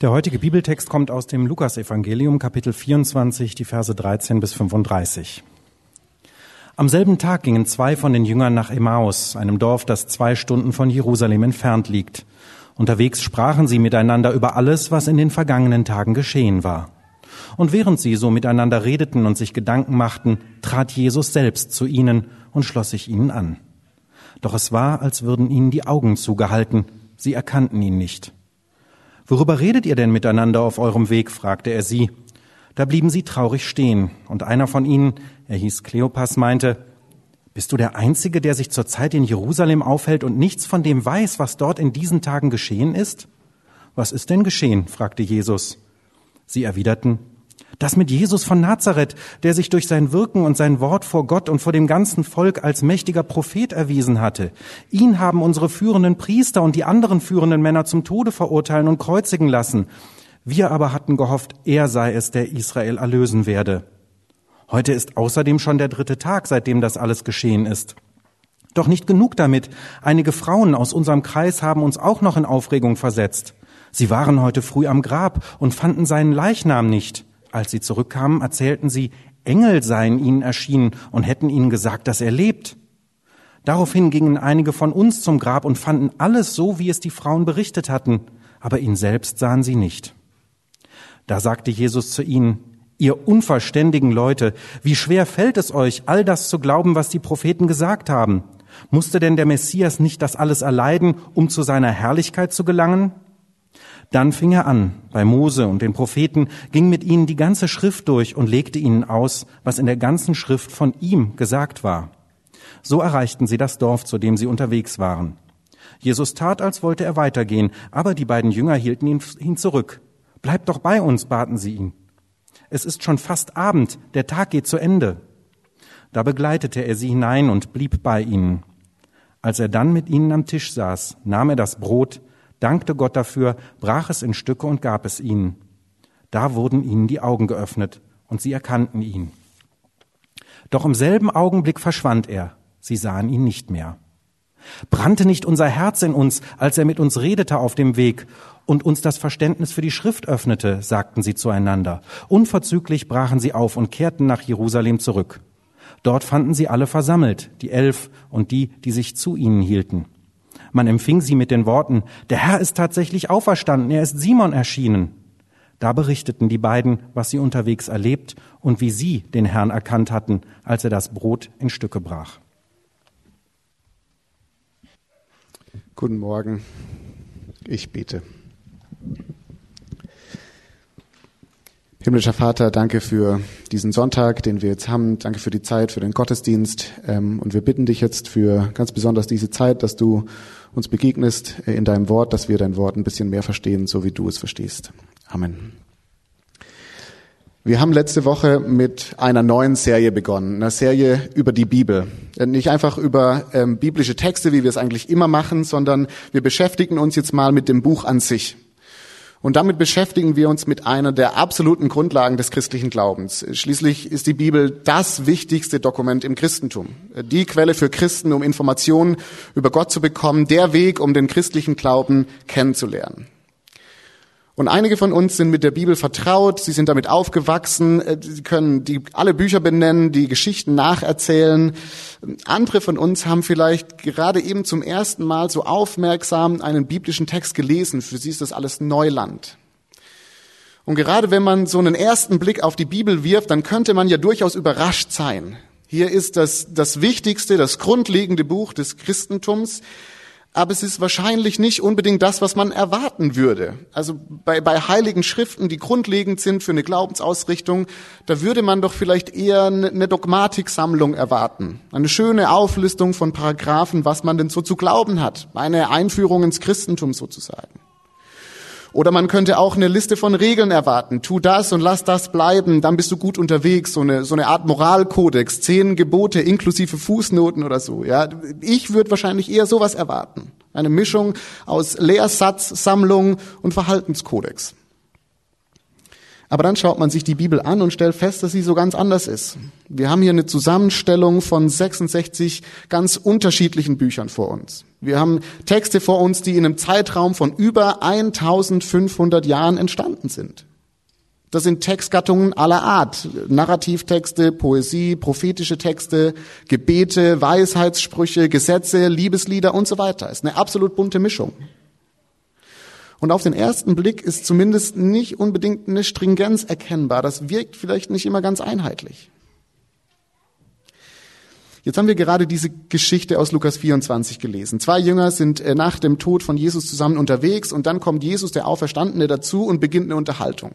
Der heutige Bibeltext kommt aus dem Lukasevangelium, Kapitel 24, die Verse 13 bis 35. Am selben Tag gingen zwei von den Jüngern nach Emmaus, einem Dorf, das zwei Stunden von Jerusalem entfernt liegt. Unterwegs sprachen sie miteinander über alles, was in den vergangenen Tagen geschehen war. Und während sie so miteinander redeten und sich Gedanken machten, trat Jesus selbst zu ihnen und schloss sich ihnen an. Doch es war, als würden ihnen die Augen zugehalten, sie erkannten ihn nicht. Worüber redet ihr denn miteinander auf eurem Weg? fragte er sie. Da blieben sie traurig stehen, und einer von ihnen, er hieß Kleopas, meinte, Bist du der Einzige, der sich zurzeit in Jerusalem aufhält und nichts von dem weiß, was dort in diesen Tagen geschehen ist? Was ist denn geschehen? fragte Jesus. Sie erwiderten, das mit Jesus von Nazareth, der sich durch sein Wirken und sein Wort vor Gott und vor dem ganzen Volk als mächtiger Prophet erwiesen hatte. Ihn haben unsere führenden Priester und die anderen führenden Männer zum Tode verurteilen und kreuzigen lassen. Wir aber hatten gehofft, er sei es, der Israel erlösen werde. Heute ist außerdem schon der dritte Tag, seitdem das alles geschehen ist. Doch nicht genug damit. Einige Frauen aus unserem Kreis haben uns auch noch in Aufregung versetzt. Sie waren heute früh am Grab und fanden seinen Leichnam nicht. Als sie zurückkamen, erzählten sie, Engel seien ihnen erschienen und hätten ihnen gesagt, dass er lebt. Daraufhin gingen einige von uns zum Grab und fanden alles so, wie es die Frauen berichtet hatten, aber ihn selbst sahen sie nicht. Da sagte Jesus zu ihnen, Ihr unverständigen Leute, wie schwer fällt es euch, all das zu glauben, was die Propheten gesagt haben? Musste denn der Messias nicht das alles erleiden, um zu seiner Herrlichkeit zu gelangen? Dann fing er an, bei Mose und den Propheten, ging mit ihnen die ganze Schrift durch und legte ihnen aus, was in der ganzen Schrift von ihm gesagt war. So erreichten sie das Dorf, zu dem sie unterwegs waren. Jesus tat, als wollte er weitergehen, aber die beiden Jünger hielten ihn, ihn zurück. Bleibt doch bei uns, baten sie ihn. Es ist schon fast Abend, der Tag geht zu Ende. Da begleitete er sie hinein und blieb bei ihnen. Als er dann mit ihnen am Tisch saß, nahm er das Brot, dankte Gott dafür, brach es in Stücke und gab es ihnen. Da wurden ihnen die Augen geöffnet und sie erkannten ihn. Doch im selben Augenblick verschwand er. Sie sahen ihn nicht mehr. Brannte nicht unser Herz in uns, als er mit uns redete auf dem Weg und uns das Verständnis für die Schrift öffnete, sagten sie zueinander. Unverzüglich brachen sie auf und kehrten nach Jerusalem zurück. Dort fanden sie alle versammelt, die Elf und die, die sich zu ihnen hielten. Man empfing sie mit den Worten, der Herr ist tatsächlich auferstanden, er ist Simon erschienen. Da berichteten die beiden, was sie unterwegs erlebt und wie sie den Herrn erkannt hatten, als er das Brot in Stücke brach. Guten Morgen, ich bete. Himmlischer Vater, danke für diesen Sonntag, den wir jetzt haben. Danke für die Zeit, für den Gottesdienst. Ähm, und wir bitten dich jetzt für ganz besonders diese Zeit, dass du uns begegnest äh, in deinem Wort, dass wir dein Wort ein bisschen mehr verstehen, so wie du es verstehst. Amen. Wir haben letzte Woche mit einer neuen Serie begonnen, einer Serie über die Bibel. Äh, nicht einfach über ähm, biblische Texte, wie wir es eigentlich immer machen, sondern wir beschäftigen uns jetzt mal mit dem Buch an sich. Und damit beschäftigen wir uns mit einer der absoluten Grundlagen des christlichen Glaubens. Schließlich ist die Bibel das wichtigste Dokument im Christentum. Die Quelle für Christen, um Informationen über Gott zu bekommen, der Weg, um den christlichen Glauben kennenzulernen. Und einige von uns sind mit der Bibel vertraut, sie sind damit aufgewachsen, äh, sie können die, alle Bücher benennen, die Geschichten nacherzählen. Andere von uns haben vielleicht gerade eben zum ersten Mal so aufmerksam einen biblischen Text gelesen. Für sie ist das alles Neuland. Und gerade wenn man so einen ersten Blick auf die Bibel wirft, dann könnte man ja durchaus überrascht sein. Hier ist das, das wichtigste, das grundlegende Buch des Christentums aber es ist wahrscheinlich nicht unbedingt das, was man erwarten würde. Also bei, bei heiligen Schriften, die grundlegend sind für eine Glaubensausrichtung, da würde man doch vielleicht eher eine Dogmatiksammlung erwarten. Eine schöne Auflistung von Paragraphen, was man denn so zu glauben hat. Eine Einführung ins Christentum sozusagen. Oder man könnte auch eine Liste von Regeln erwarten. Tu das und lass das bleiben, dann bist du gut unterwegs. So eine, so eine Art Moralkodex, zehn Gebote inklusive Fußnoten oder so. Ja, ich würde wahrscheinlich eher sowas erwarten. Eine Mischung aus Lehrsatzsammlung und Verhaltenskodex. Aber dann schaut man sich die Bibel an und stellt fest, dass sie so ganz anders ist. Wir haben hier eine Zusammenstellung von 66 ganz unterschiedlichen Büchern vor uns. Wir haben Texte vor uns, die in einem Zeitraum von über 1500 Jahren entstanden sind. Das sind Textgattungen aller Art. Narrativtexte, Poesie, prophetische Texte, Gebete, Weisheitssprüche, Gesetze, Liebeslieder und so weiter. Es ist eine absolut bunte Mischung. Und auf den ersten Blick ist zumindest nicht unbedingt eine Stringenz erkennbar. Das wirkt vielleicht nicht immer ganz einheitlich. Jetzt haben wir gerade diese Geschichte aus Lukas 24 gelesen. Zwei Jünger sind äh, nach dem Tod von Jesus zusammen unterwegs und dann kommt Jesus, der Auferstandene, dazu und beginnt eine Unterhaltung.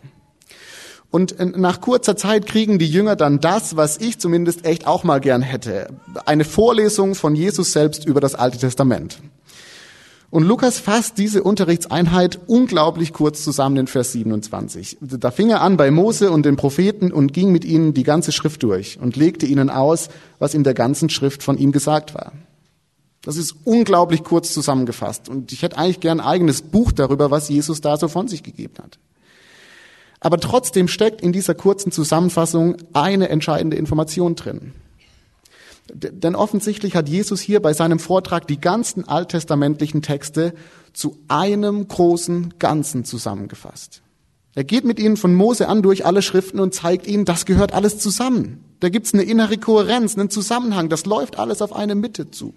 Und äh, nach kurzer Zeit kriegen die Jünger dann das, was ich zumindest echt auch mal gern hätte. Eine Vorlesung von Jesus selbst über das Alte Testament. Und Lukas fasst diese Unterrichtseinheit unglaublich kurz zusammen in Vers 27. Da fing er an bei Mose und den Propheten und ging mit ihnen die ganze Schrift durch und legte ihnen aus, was in der ganzen Schrift von ihm gesagt war. Das ist unglaublich kurz zusammengefasst. Und ich hätte eigentlich gern ein eigenes Buch darüber, was Jesus da so von sich gegeben hat. Aber trotzdem steckt in dieser kurzen Zusammenfassung eine entscheidende Information drin. Denn offensichtlich hat Jesus hier bei seinem Vortrag die ganzen alttestamentlichen Texte zu einem großen Ganzen zusammengefasst. Er geht mit ihnen von Mose an durch alle Schriften und zeigt ihnen, das gehört alles zusammen. Da gibt's eine innere Kohärenz, einen Zusammenhang, das läuft alles auf eine Mitte zu.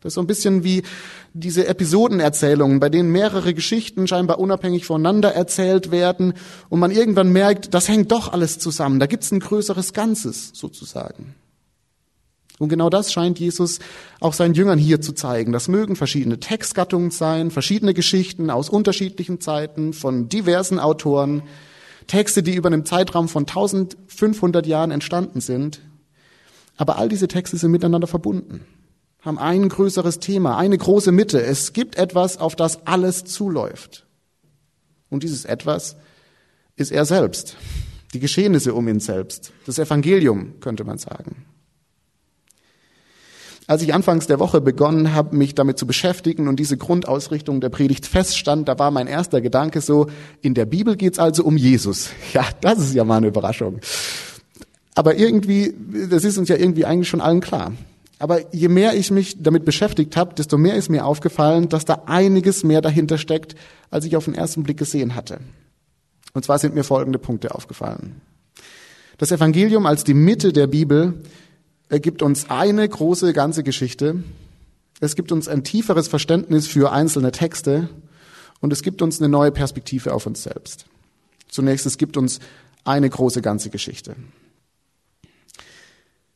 Das ist so ein bisschen wie diese Episodenerzählungen, bei denen mehrere Geschichten scheinbar unabhängig voneinander erzählt werden und man irgendwann merkt, das hängt doch alles zusammen. Da gibt's ein größeres Ganzes sozusagen. Und genau das scheint Jesus auch seinen Jüngern hier zu zeigen. Das mögen verschiedene Textgattungen sein, verschiedene Geschichten aus unterschiedlichen Zeiten von diversen Autoren, Texte, die über einen Zeitraum von 1500 Jahren entstanden sind. Aber all diese Texte sind miteinander verbunden haben ein größeres Thema, eine große Mitte. Es gibt etwas, auf das alles zuläuft. Und dieses etwas ist er selbst, die Geschehnisse um ihn selbst, das Evangelium, könnte man sagen. Als ich anfangs der Woche begonnen habe, mich damit zu beschäftigen und diese Grundausrichtung der Predigt feststand, da war mein erster Gedanke so, in der Bibel geht's also um Jesus. Ja, das ist ja mal eine Überraschung. Aber irgendwie, das ist uns ja irgendwie eigentlich schon allen klar. Aber je mehr ich mich damit beschäftigt habe, desto mehr ist mir aufgefallen, dass da einiges mehr dahinter steckt, als ich auf den ersten Blick gesehen hatte. Und zwar sind mir folgende Punkte aufgefallen. Das Evangelium als die Mitte der Bibel ergibt uns eine große ganze Geschichte. Es gibt uns ein tieferes Verständnis für einzelne Texte und es gibt uns eine neue Perspektive auf uns selbst. Zunächst, es gibt uns eine große ganze Geschichte.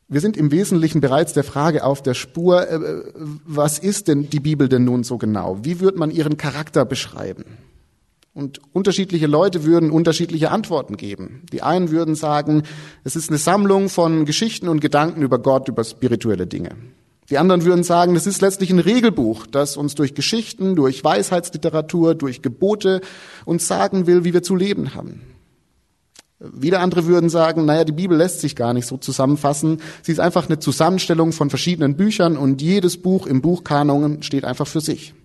Wir sind im Wesentlichen bereits der Frage auf der Spur, äh, was ist denn die Bibel denn nun so genau? Wie wird man ihren Charakter beschreiben? Und unterschiedliche Leute würden unterschiedliche Antworten geben. Die einen würden sagen, es ist eine Sammlung von Geschichten und Gedanken über Gott, über spirituelle Dinge. Die anderen würden sagen, das ist letztlich ein Regelbuch, das uns durch Geschichten, durch Weisheitsliteratur, durch Gebote uns sagen will, wie wir zu leben haben. Wieder andere würden sagen, naja, die Bibel lässt sich gar nicht so zusammenfassen. Sie ist einfach eine Zusammenstellung von verschiedenen Büchern und jedes Buch im Buchkanon steht einfach für sich.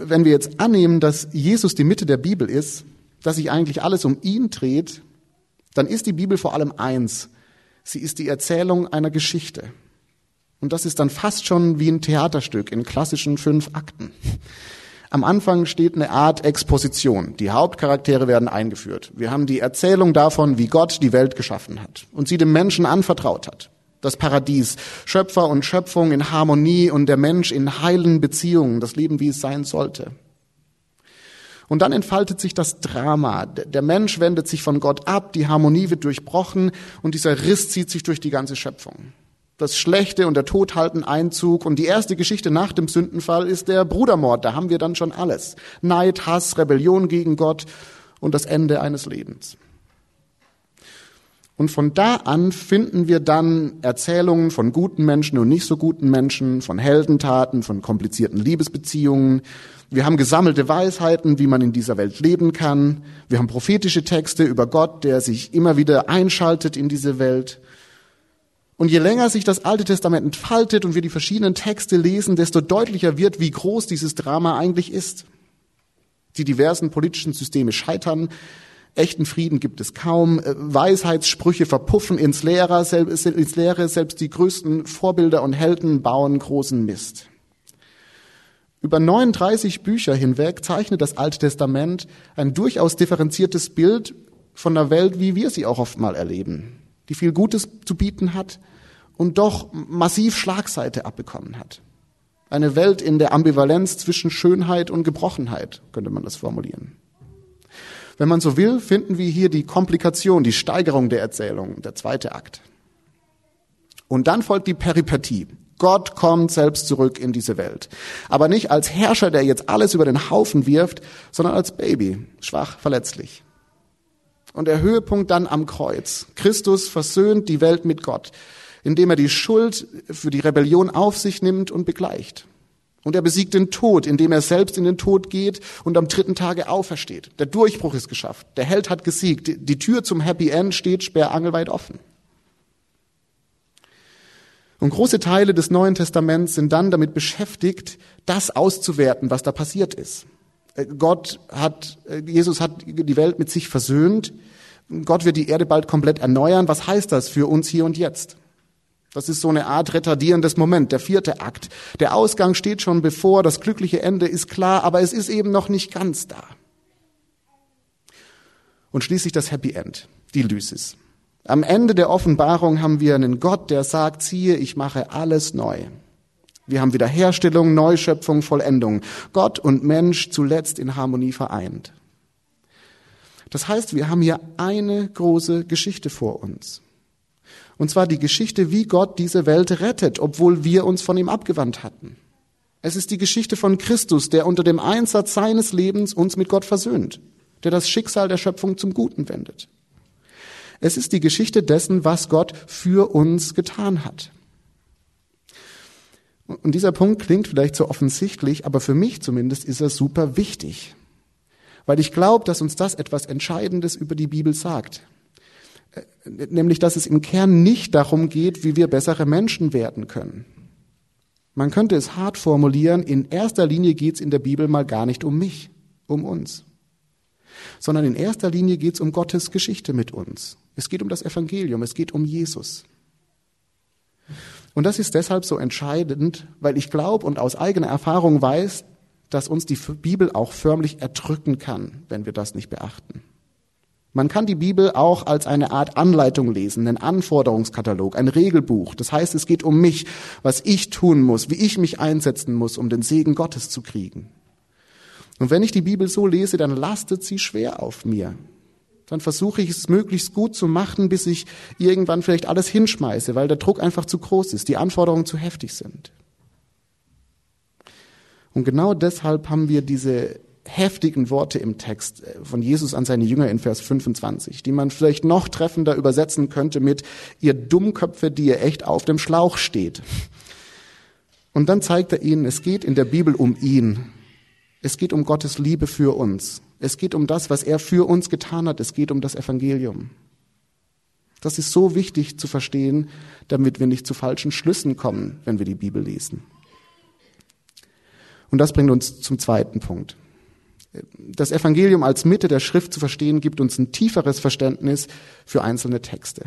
Wenn wir jetzt annehmen, dass Jesus die Mitte der Bibel ist, dass sich eigentlich alles um ihn dreht, dann ist die Bibel vor allem eins. Sie ist die Erzählung einer Geschichte. Und das ist dann fast schon wie ein Theaterstück in klassischen fünf Akten. Am Anfang steht eine Art Exposition. Die Hauptcharaktere werden eingeführt. Wir haben die Erzählung davon, wie Gott die Welt geschaffen hat und sie dem Menschen anvertraut hat. Das Paradies, Schöpfer und Schöpfung in Harmonie und der Mensch in heilen Beziehungen, das Leben, wie es sein sollte. Und dann entfaltet sich das Drama. Der Mensch wendet sich von Gott ab, die Harmonie wird durchbrochen und dieser Riss zieht sich durch die ganze Schöpfung. Das Schlechte und der Tod halten Einzug. Und die erste Geschichte nach dem Sündenfall ist der Brudermord. Da haben wir dann schon alles. Neid, Hass, Rebellion gegen Gott und das Ende eines Lebens. Und von da an finden wir dann Erzählungen von guten Menschen und nicht so guten Menschen, von Heldentaten, von komplizierten Liebesbeziehungen. Wir haben gesammelte Weisheiten, wie man in dieser Welt leben kann. Wir haben prophetische Texte über Gott, der sich immer wieder einschaltet in diese Welt. Und je länger sich das Alte Testament entfaltet und wir die verschiedenen Texte lesen, desto deutlicher wird, wie groß dieses Drama eigentlich ist. Die diversen politischen Systeme scheitern, echten Frieden gibt es kaum, äh, Weisheitssprüche verpuffen ins Leere, ins Leere, selbst die größten Vorbilder und Helden bauen großen Mist. Über 39 Bücher hinweg zeichnet das Alte Testament ein durchaus differenziertes Bild von der Welt, wie wir sie auch oft mal erleben, die viel Gutes zu bieten hat und doch massiv Schlagseite abbekommen hat. Eine Welt in der Ambivalenz zwischen Schönheit und Gebrochenheit, könnte man das formulieren. Wenn man so will, finden wir hier die Komplikation, die Steigerung der Erzählung, der zweite Akt. Und dann folgt die Peripathie. Gott kommt selbst zurück in diese Welt. Aber nicht als Herrscher, der jetzt alles über den Haufen wirft, sondern als Baby, schwach, verletzlich. Und der Höhepunkt dann am Kreuz. Christus versöhnt die Welt mit Gott, indem er die Schuld für die Rebellion auf sich nimmt und begleicht. Und er besiegt den Tod, indem er selbst in den Tod geht und am dritten Tage aufersteht. Der Durchbruch ist geschafft. Der Held hat gesiegt. Die Tür zum Happy End steht sperrangelweit offen. Und große Teile des Neuen Testaments sind dann damit beschäftigt, das auszuwerten, was da passiert ist. Äh, Gott hat, äh, Jesus hat die Welt mit sich versöhnt. Gott wird die Erde bald komplett erneuern. Was heißt das für uns hier und jetzt? Das ist so eine Art retardierendes Moment, der vierte Akt. Der Ausgang steht schon bevor, das glückliche Ende ist klar, aber es ist eben noch nicht ganz da. Und schließlich das Happy End, die Lysis. Am Ende der Offenbarung haben wir einen Gott, der sagt, siehe, ich mache alles neu. Wir haben Wiederherstellung, Neuschöpfung, Vollendung. Gott und Mensch zuletzt in Harmonie vereint. Das heißt, wir haben hier eine große Geschichte vor uns. Und zwar die Geschichte, wie Gott diese Welt rettet, obwohl wir uns von ihm abgewandt hatten. Es ist die Geschichte von Christus, der unter dem Einsatz seines Lebens uns mit Gott versöhnt, der das Schicksal der Schöpfung zum Guten wendet. Es ist die Geschichte dessen, was Gott für uns getan hat. Und dieser Punkt klingt vielleicht so offensichtlich, aber für mich zumindest ist er super wichtig, weil ich glaube, dass uns das etwas Entscheidendes über die Bibel sagt nämlich dass es im Kern nicht darum geht, wie wir bessere Menschen werden können. Man könnte es hart formulieren, in erster Linie geht es in der Bibel mal gar nicht um mich, um uns, sondern in erster Linie geht es um Gottes Geschichte mit uns. Es geht um das Evangelium, es geht um Jesus. Und das ist deshalb so entscheidend, weil ich glaube und aus eigener Erfahrung weiß, dass uns die Bibel auch förmlich erdrücken kann, wenn wir das nicht beachten. Man kann die Bibel auch als eine Art Anleitung lesen, einen Anforderungskatalog, ein Regelbuch. Das heißt, es geht um mich, was ich tun muss, wie ich mich einsetzen muss, um den Segen Gottes zu kriegen. Und wenn ich die Bibel so lese, dann lastet sie schwer auf mir. Dann versuche ich es möglichst gut zu machen, bis ich irgendwann vielleicht alles hinschmeiße, weil der Druck einfach zu groß ist, die Anforderungen zu heftig sind. Und genau deshalb haben wir diese heftigen Worte im Text äh, von Jesus an seine Jünger in Vers 25, die man vielleicht noch treffender übersetzen könnte mit ihr Dummköpfe, die ihr echt auf dem Schlauch steht. Und dann zeigt er ihnen, es geht in der Bibel um ihn. Es geht um Gottes Liebe für uns. Es geht um das, was er für uns getan hat. Es geht um das Evangelium. Das ist so wichtig zu verstehen, damit wir nicht zu falschen Schlüssen kommen, wenn wir die Bibel lesen. Und das bringt uns zum zweiten Punkt das Evangelium als Mitte der Schrift zu verstehen, gibt uns ein tieferes Verständnis für einzelne Texte.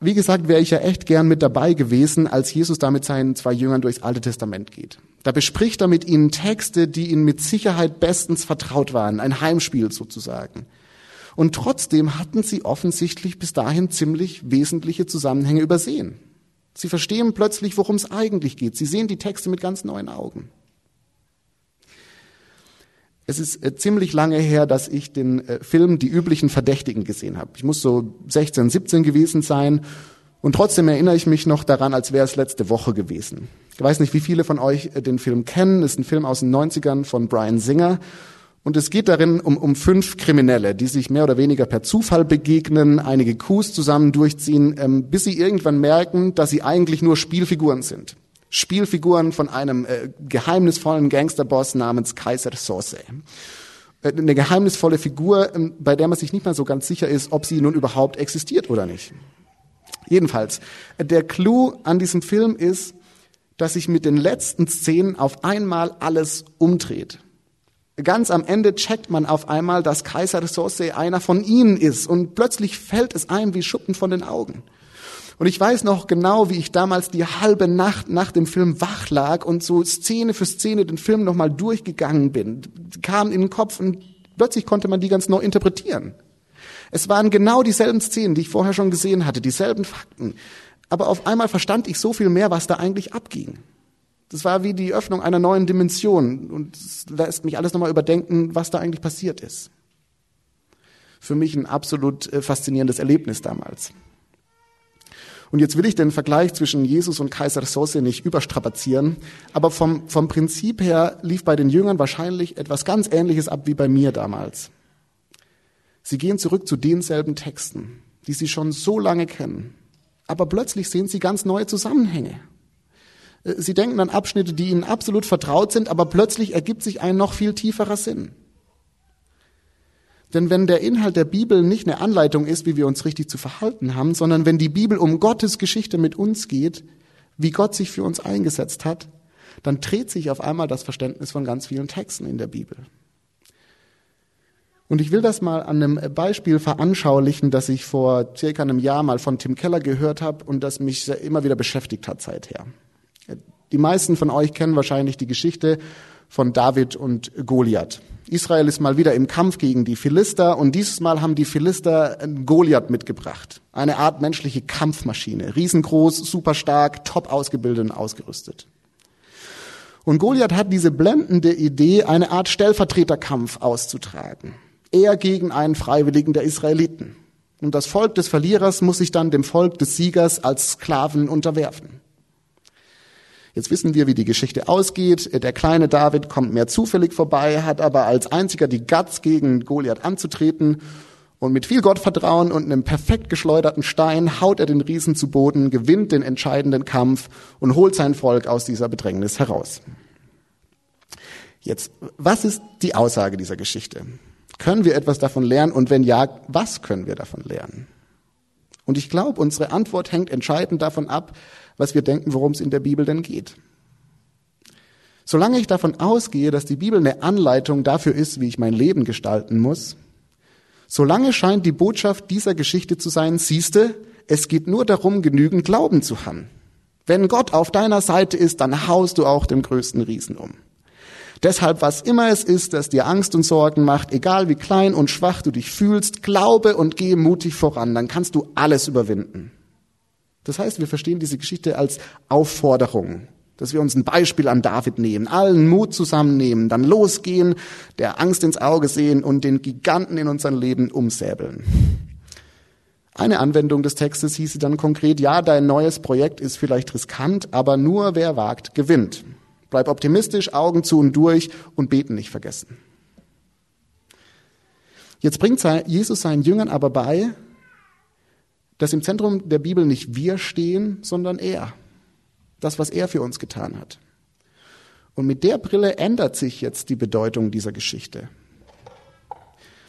Wie gesagt, wäre ich ja echt gern mit dabei gewesen, als Jesus da mit seinen zwei Jüngern durchs Alte Testament geht. Da bespricht er mit ihnen Texte, die ihnen mit Sicherheit bestens vertraut waren, ein Heimspiel sozusagen. Und trotzdem hatten sie offensichtlich bis dahin ziemlich wesentliche Zusammenhänge übersehen. Sie verstehen plötzlich, worum es eigentlich geht. Sie sehen die Texte mit ganz neuen Augen. Es ist äh, ziemlich lange her, dass ich den äh, Film Die üblichen Verdächtigen gesehen habe. Ich muss so 16, 17 gewesen sein. Und trotzdem erinnere ich mich noch daran, als wäre es letzte Woche gewesen. Ich weiß nicht, wie viele von euch äh, den Film kennen. Es ist ein Film aus den 90ern von Brian Singer. Und es geht darin um, um fünf Kriminelle, die sich mehr oder weniger per Zufall begegnen, einige Coups zusammen durchziehen, ähm, bis sie irgendwann merken, dass sie eigentlich nur Spielfiguren sind. Spielfiguren von einem äh, geheimnisvollen Gangsterboss namens Kaiser Sose. Äh, eine geheimnisvolle Figur, äh, bei der man sich nicht mal so ganz sicher ist, ob sie nun überhaupt existiert oder nicht. Jedenfalls, äh, der Clou an diesem Film ist, dass sich mit den letzten Szenen auf einmal alles umdreht. Ganz am Ende checkt man auf einmal, dass Kaiser Sose einer von ihnen ist und plötzlich fällt es einem wie Schuppen von den Augen. Und ich weiß noch genau, wie ich damals die halbe Nacht nach dem Film wach lag und so Szene für Szene den Film nochmal durchgegangen bin. Kamen in den Kopf und plötzlich konnte man die ganz neu interpretieren. Es waren genau dieselben Szenen, die ich vorher schon gesehen hatte, dieselben Fakten. Aber auf einmal verstand ich so viel mehr, was da eigentlich abging. Das war wie die Öffnung einer neuen Dimension und lässt mich alles nochmal überdenken, was da eigentlich passiert ist. Für mich ein absolut äh, faszinierendes Erlebnis damals. Und jetzt will ich den Vergleich zwischen Jesus und Kaiser Sose nicht überstrapazieren, aber vom, vom Prinzip her lief bei den Jüngern wahrscheinlich etwas ganz Ähnliches ab wie bei mir damals. Sie gehen zurück zu denselben Texten, die sie schon so lange kennen, aber plötzlich sehen sie ganz neue Zusammenhänge. Äh, sie denken an Abschnitte, die ihnen absolut vertraut sind, aber plötzlich ergibt sich ein noch viel tieferer Sinn. Denn wenn der Inhalt der Bibel nicht eine Anleitung ist, wie wir uns richtig zu verhalten haben, sondern wenn die Bibel um Gottes Geschichte mit uns geht, wie Gott sich für uns eingesetzt hat, dann dreht sich auf einmal das Verständnis von ganz vielen Texten in der Bibel. Und ich will das mal an einem Beispiel veranschaulichen, das ich vor circa einem Jahr mal von Tim Keller gehört habe und das mich immer wieder beschäftigt hat seither. Die meisten von euch kennen wahrscheinlich die Geschichte von David und Goliath. Israel ist mal wieder im Kampf gegen die Philister und dieses Mal haben die Philister Goliath mitgebracht. Eine Art menschliche Kampfmaschine. Riesengroß, super stark, top ausgebildet und ausgerüstet. Und Goliath hat diese blendende Idee, eine Art Stellvertreterkampf auszutragen. Er gegen einen Freiwilligen der Israeliten. Und das Volk des Verlierers muss sich dann dem Volk des Siegers als Sklaven unterwerfen. Jetzt wissen wir, wie die Geschichte ausgeht. Der kleine David kommt mehr zufällig vorbei, hat aber als einziger die Guts gegen Goliath anzutreten. Und mit viel Gottvertrauen und einem perfekt geschleuderten Stein haut er den Riesen zu Boden, gewinnt den entscheidenden Kampf und holt sein Volk aus dieser Bedrängnis heraus. Jetzt, was ist die Aussage dieser Geschichte? Können wir etwas davon lernen? Und wenn ja, was können wir davon lernen? Und ich glaube, unsere Antwort hängt entscheidend davon ab, was wir denken, worum es in der Bibel denn geht. Solange ich davon ausgehe, dass die Bibel eine Anleitung dafür ist, wie ich mein Leben gestalten muss, solange scheint die Botschaft dieser Geschichte zu sein, siehste, es geht nur darum, genügend Glauben zu haben. Wenn Gott auf deiner Seite ist, dann haust du auch dem größten Riesen um. Deshalb, was immer es ist, das dir Angst und Sorgen macht, egal wie klein und schwach du dich fühlst, glaube und gehe mutig voran, dann kannst du alles überwinden. Das heißt, wir verstehen diese Geschichte als Aufforderung, dass wir uns ein Beispiel an David nehmen, allen Mut zusammennehmen, dann losgehen, der Angst ins Auge sehen und den Giganten in unserem Leben umsäbeln. Eine Anwendung des Textes hieße dann konkret, ja, dein neues Projekt ist vielleicht riskant, aber nur wer wagt, gewinnt. Bleib optimistisch, Augen zu und durch und beten nicht vergessen. Jetzt bringt Jesus seinen Jüngern aber bei, dass im Zentrum der Bibel nicht wir stehen, sondern er. Das, was er für uns getan hat. Und mit der Brille ändert sich jetzt die Bedeutung dieser Geschichte.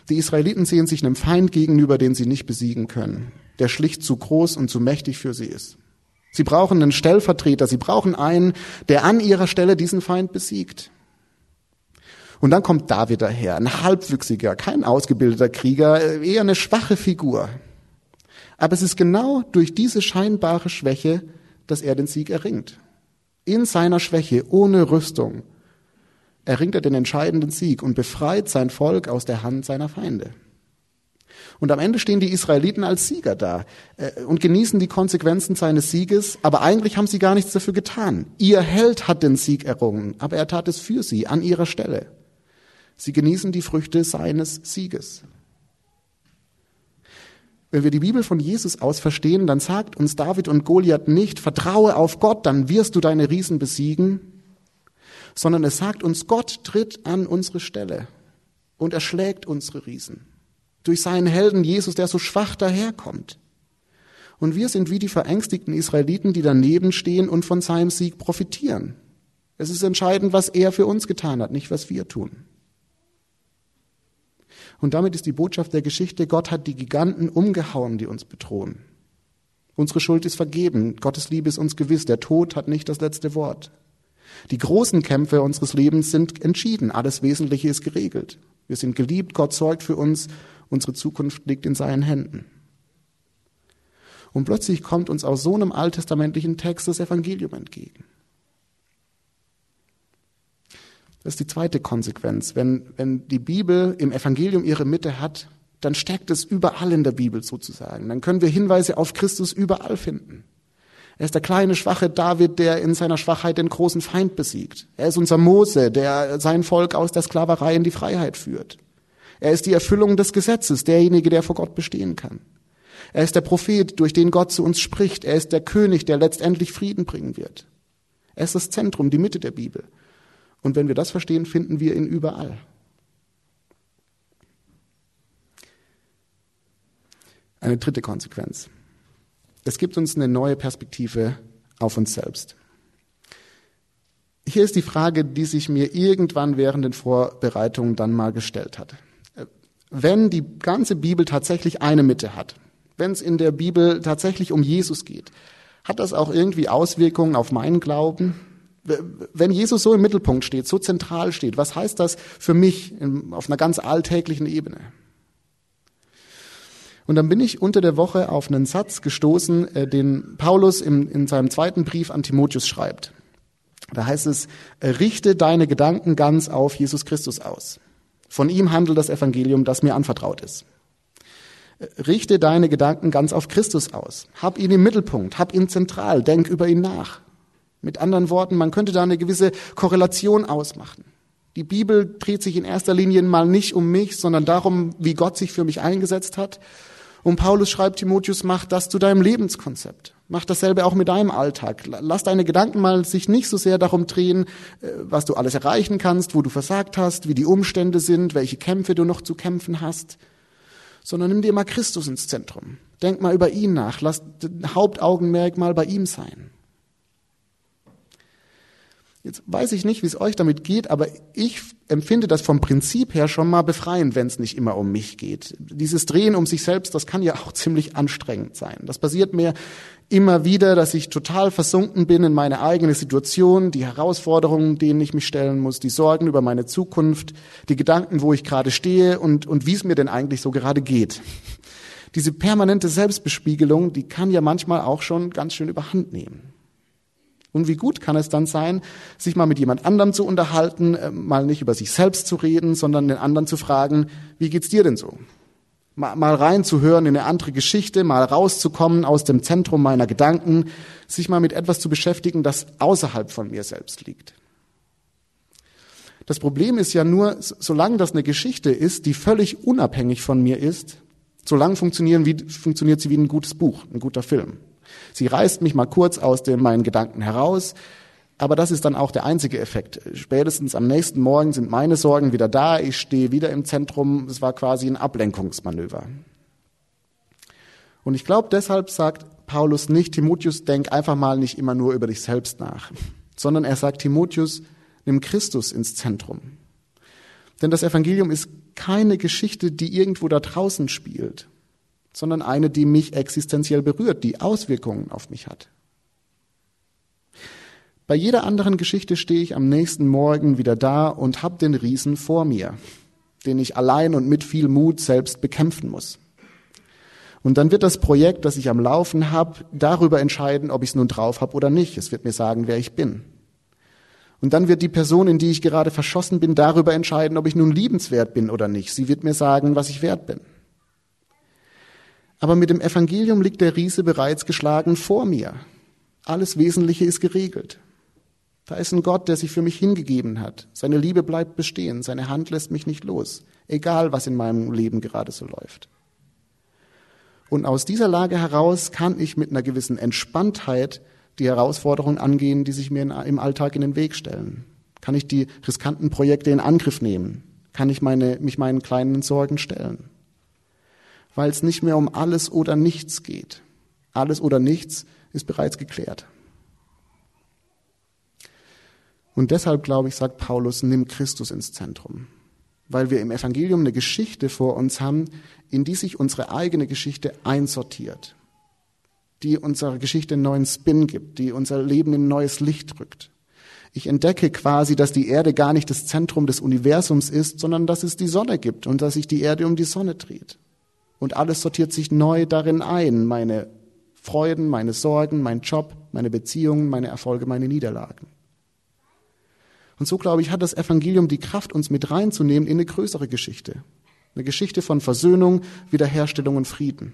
Die Israeliten sehen sich einem Feind gegenüber, den sie nicht besiegen können, der schlicht zu groß und zu mächtig für sie ist. Sie brauchen einen Stellvertreter, sie brauchen einen, der an ihrer Stelle diesen Feind besiegt. Und dann kommt David daher, ein halbwüchsiger, kein ausgebildeter Krieger, eher eine schwache Figur. Aber es ist genau durch diese scheinbare Schwäche, dass er den Sieg erringt. In seiner Schwäche, ohne Rüstung, erringt er den entscheidenden Sieg und befreit sein Volk aus der Hand seiner Feinde. Und am Ende stehen die Israeliten als Sieger da äh, und genießen die Konsequenzen seines Sieges, aber eigentlich haben sie gar nichts dafür getan. Ihr Held hat den Sieg errungen, aber er tat es für sie an ihrer Stelle. Sie genießen die Früchte seines Sieges. Wenn wir die Bibel von Jesus aus verstehen, dann sagt uns David und Goliath nicht, vertraue auf Gott, dann wirst du deine Riesen besiegen, sondern es sagt uns, Gott tritt an unsere Stelle und erschlägt unsere Riesen. Durch seinen Helden Jesus, der so schwach daherkommt. Und wir sind wie die verängstigten Israeliten, die daneben stehen und von seinem Sieg profitieren. Es ist entscheidend, was er für uns getan hat, nicht was wir tun. Und damit ist die Botschaft der Geschichte, Gott hat die Giganten umgehauen, die uns bedrohen. Unsere Schuld ist vergeben. Gottes Liebe ist uns gewiss. Der Tod hat nicht das letzte Wort. Die großen Kämpfe unseres Lebens sind entschieden. Alles Wesentliche ist geregelt. Wir sind geliebt. Gott sorgt für uns. Unsere Zukunft liegt in seinen Händen. Und plötzlich kommt uns aus so einem alttestamentlichen Text das Evangelium entgegen. Das ist die zweite Konsequenz. Wenn, wenn die Bibel im Evangelium ihre Mitte hat, dann steckt es überall in der Bibel sozusagen. Dann können wir Hinweise auf Christus überall finden. Er ist der kleine, schwache David, der in seiner Schwachheit den großen Feind besiegt. Er ist unser Mose, der sein Volk aus der Sklaverei in die Freiheit führt. Er ist die Erfüllung des Gesetzes, derjenige, der vor Gott bestehen kann. Er ist der Prophet, durch den Gott zu uns spricht. Er ist der König, der letztendlich Frieden bringen wird. Er ist das Zentrum, die Mitte der Bibel. Und wenn wir das verstehen, finden wir ihn überall. Eine dritte Konsequenz. Es gibt uns eine neue Perspektive auf uns selbst. Hier ist die Frage, die sich mir irgendwann während den Vorbereitungen dann mal gestellt hat. Wenn die ganze Bibel tatsächlich eine Mitte hat, wenn es in der Bibel tatsächlich um Jesus geht, hat das auch irgendwie Auswirkungen auf meinen Glauben? wenn Jesus so im Mittelpunkt steht, so zentral steht, was heißt das für mich auf einer ganz alltäglichen Ebene? Und dann bin ich unter der Woche auf einen Satz gestoßen, äh, den Paulus in, in seinem zweiten Brief an Timotheus schreibt. Da heißt es, richte deine Gedanken ganz auf Jesus Christus aus. Von ihm handelt das Evangelium, das mir anvertraut ist. Richte deine Gedanken ganz auf Christus aus. Hab ihn im Mittelpunkt, hab ihn zentral, denk über ihn nach. Mit anderen Worten, man könnte da eine gewisse Korrelation ausmachen. Die Bibel dreht sich in erster Linie mal nicht um mich, sondern darum, wie Gott sich für mich eingesetzt hat. Und Paulus schreibt Timotheus, mach das zu deinem Lebenskonzept. Mach dasselbe auch mit deinem Alltag. Lass deine Gedanken mal sich nicht so sehr darum drehen, äh, was du alles erreichen kannst, wo du versagt hast, wie die Umstände sind, welche Kämpfe du noch zu kämpfen hast, sondern nimm dir mal Christus ins Zentrum. Denk mal über ihn nach. Lass Hauptaugenmerk mal bei ihm sein. Jetzt weiß ich nicht, wie es euch damit geht, aber ich empfinde das vom Prinzip her schon mal befreiend, wenn es nicht immer um mich geht. Dieses Drehen um sich selbst, das kann ja auch ziemlich anstrengend sein. Das passiert mir immer wieder, dass ich total versunken bin in meine eigene Situation, die Herausforderungen, denen ich mich stellen muss, die Sorgen über meine Zukunft, die Gedanken, wo ich gerade stehe und, und wie es mir denn eigentlich so gerade geht. Diese permanente Selbstbespiegelung, die kann ja manchmal auch schon ganz schön überhand nehmen. Und wie gut kann es dann sein, sich mal mit jemand anderem zu unterhalten, äh, mal nicht über sich selbst zu reden, sondern den anderen zu fragen, wie geht's dir denn so? Mal, reinzuhören in eine andere Geschichte, mal rauszukommen aus dem Zentrum meiner Gedanken, sich mal mit etwas zu beschäftigen, das außerhalb von mir selbst liegt. Das Problem ist ja nur, solange das eine Geschichte ist, die völlig unabhängig von mir ist, solange funktioniert sie wie ein gutes Buch, ein guter Film. Sie reißt mich mal kurz aus den, meinen Gedanken heraus, aber das ist dann auch der einzige Effekt. Spätestens am nächsten Morgen sind meine Sorgen wieder da, ich stehe wieder im Zentrum, es war quasi ein Ablenkungsmanöver. Und ich glaube, deshalb sagt Paulus nicht, Timotheus, denk einfach mal nicht immer nur über dich selbst nach, sondern er sagt, Timotheus, nimm Christus ins Zentrum. Denn das Evangelium ist keine Geschichte, die irgendwo da draußen spielt, sondern eine, die mich existenziell berührt, die Auswirkungen auf mich hat. Bei jeder anderen Geschichte stehe ich am nächsten Morgen wieder da und habe den Riesen vor mir, den ich allein und mit viel Mut selbst bekämpfen muss. Und dann wird das Projekt, das ich am Laufen habe, darüber entscheiden, ob ich es nun drauf habe oder nicht. Es wird mir sagen, wer ich bin. Und dann wird die Person, in die ich gerade verschossen bin, darüber entscheiden, ob ich nun liebenswert bin oder nicht. Sie wird mir sagen, was ich wert bin. Aber mit dem Evangelium liegt der Riese bereits geschlagen vor mir. Alles Wesentliche ist geregelt. Da ist ein Gott, der sich für mich hingegeben hat. Seine Liebe bleibt bestehen. Seine Hand lässt mich nicht los. Egal, was in meinem Leben gerade so läuft. Und aus dieser Lage heraus kann ich mit einer gewissen Entspanntheit die Herausforderungen angehen, die sich mir im Alltag in den Weg stellen. Kann ich die riskanten Projekte in Angriff nehmen? Kann ich meine, mich meinen kleinen Sorgen stellen? Weil es nicht mehr um alles oder nichts geht. Alles oder nichts ist bereits geklärt. Und deshalb, glaube ich, sagt Paulus, nimm Christus ins Zentrum. Weil wir im Evangelium eine Geschichte vor uns haben, in die sich unsere eigene Geschichte einsortiert. die unserer Geschichte einen neuen Spin gibt, die unser Leben in neues Licht rückt. Ich entdecke quasi, dass die Erde gar nicht das Zentrum des Universums ist, sondern dass es die Sonne gibt und dass sich die Erde um die Sonne dreht. Und alles sortiert sich neu darin ein. Meine Freuden, meine Sorgen, mein Job, meine Beziehungen, meine Erfolge, meine Niederlagen. Und so, glaube ich, hat das Evangelium die Kraft, uns mit reinzunehmen in eine größere Geschichte. Eine Geschichte von Versöhnung, Wiederherstellung und Frieden.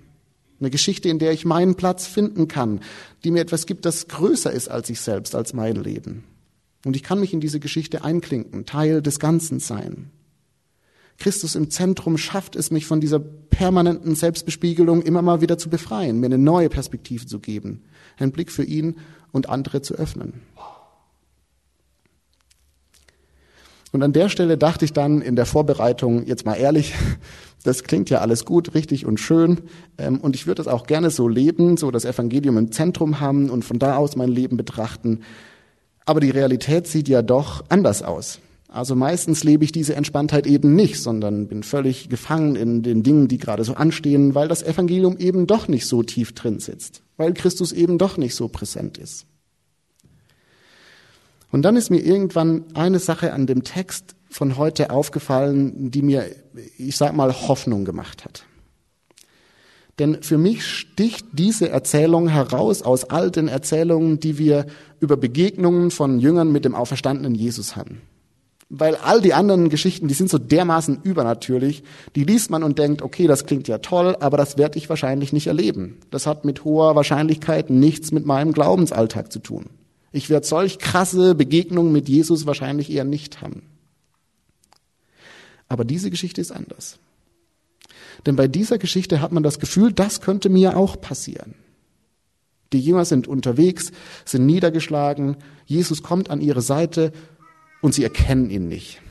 Eine Geschichte, in der ich meinen Platz finden kann, die mir etwas gibt, das größer ist als ich selbst, als mein Leben. Und ich kann mich in diese Geschichte einklinken, Teil des Ganzen sein. Christus im Zentrum schafft es mich von dieser permanenten Selbstbespiegelung immer mal wieder zu befreien, mir eine neue Perspektive zu geben, einen Blick für ihn und andere zu öffnen. Und an der Stelle dachte ich dann in der Vorbereitung, jetzt mal ehrlich, das klingt ja alles gut, richtig und schön. Ähm, und ich würde es auch gerne so leben, so das Evangelium im Zentrum haben und von da aus mein Leben betrachten. Aber die Realität sieht ja doch anders aus. Also meistens lebe ich diese Entspanntheit eben nicht, sondern bin völlig gefangen in den Dingen, die gerade so anstehen, weil das Evangelium eben doch nicht so tief drin sitzt, weil Christus eben doch nicht so präsent ist. Und dann ist mir irgendwann eine Sache an dem Text von heute aufgefallen, die mir, ich sag mal, Hoffnung gemacht hat. Denn für mich sticht diese Erzählung heraus aus all den Erzählungen, die wir über Begegnungen von Jüngern mit dem auferstandenen Jesus hatten. Weil all die anderen Geschichten, die sind so dermaßen übernatürlich, die liest man und denkt, okay, das klingt ja toll, aber das werde ich wahrscheinlich nicht erleben. Das hat mit hoher Wahrscheinlichkeit nichts mit meinem Glaubensalltag zu tun. Ich werde solch krasse Begegnungen mit Jesus wahrscheinlich eher nicht haben. Aber diese Geschichte ist anders. Denn bei dieser Geschichte hat man das Gefühl, das könnte mir auch passieren. Die Jünger sind unterwegs, sind niedergeschlagen, Jesus kommt an ihre Seite und sie erkennen ihn nicht.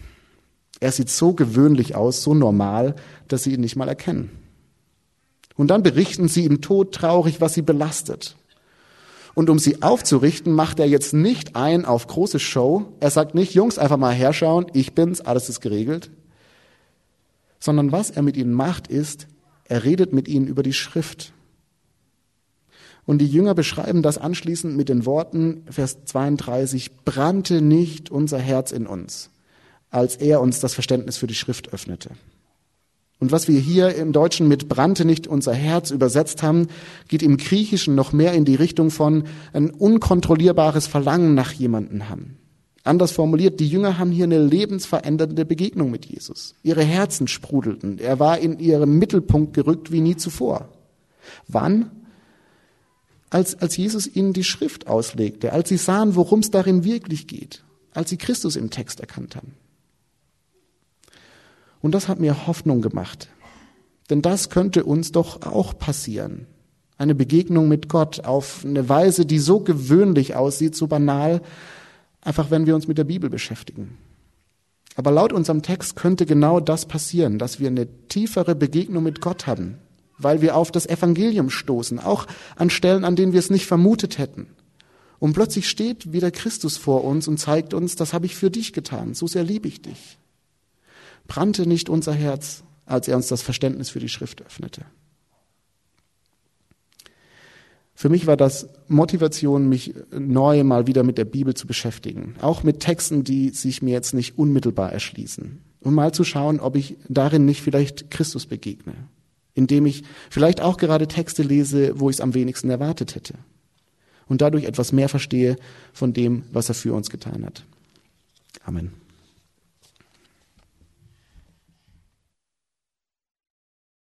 Er sieht so gewöhnlich aus, so normal, dass sie ihn nicht mal erkennen. Und dann berichten sie ihm todtraurig, was sie belastet. Und um sie aufzurichten, macht er jetzt nicht ein auf große Show. Er sagt nicht, Jungs, einfach mal herschauen, ich bin's, alles ist geregelt sondern was er mit ihnen macht, ist, er redet mit ihnen über die Schrift. Und die Jünger beschreiben das anschließend mit den Worten, Vers 32, brannte nicht unser Herz in uns, als er uns das Verständnis für die Schrift öffnete. Und was wir hier im Deutschen mit brannte nicht unser Herz übersetzt haben, geht im Griechischen noch mehr in die Richtung von ein unkontrollierbares Verlangen nach jemanden haben. Anders formuliert, die Jünger haben hier eine lebensverändernde Begegnung mit Jesus. Ihre Herzen sprudelten. Er war in ihrem Mittelpunkt gerückt wie nie zuvor. Wann? Als, als Jesus ihnen die Schrift auslegte, als sie sahen, worum es darin wirklich geht, als sie Christus im Text erkannt haben. Und das hat mir Hoffnung gemacht. Denn das könnte uns doch auch passieren. Eine Begegnung mit Gott auf eine Weise, die so gewöhnlich aussieht, so banal, Einfach wenn wir uns mit der Bibel beschäftigen. Aber laut unserem Text könnte genau das passieren, dass wir eine tiefere Begegnung mit Gott haben, weil wir auf das Evangelium stoßen, auch an Stellen, an denen wir es nicht vermutet hätten. Und plötzlich steht wieder Christus vor uns und zeigt uns, das habe ich für dich getan, so sehr liebe ich dich. Brannte nicht unser Herz, als er uns das Verständnis für die Schrift öffnete. Für mich war das Motivation, mich neu mal wieder mit der Bibel zu beschäftigen. Auch mit Texten, die sich mir jetzt nicht unmittelbar erschließen. Um mal zu schauen, ob ich darin nicht vielleicht Christus begegne. Indem ich vielleicht auch gerade Texte lese, wo ich es am wenigsten erwartet hätte. Und dadurch etwas mehr verstehe von dem, was er für uns getan hat. Amen.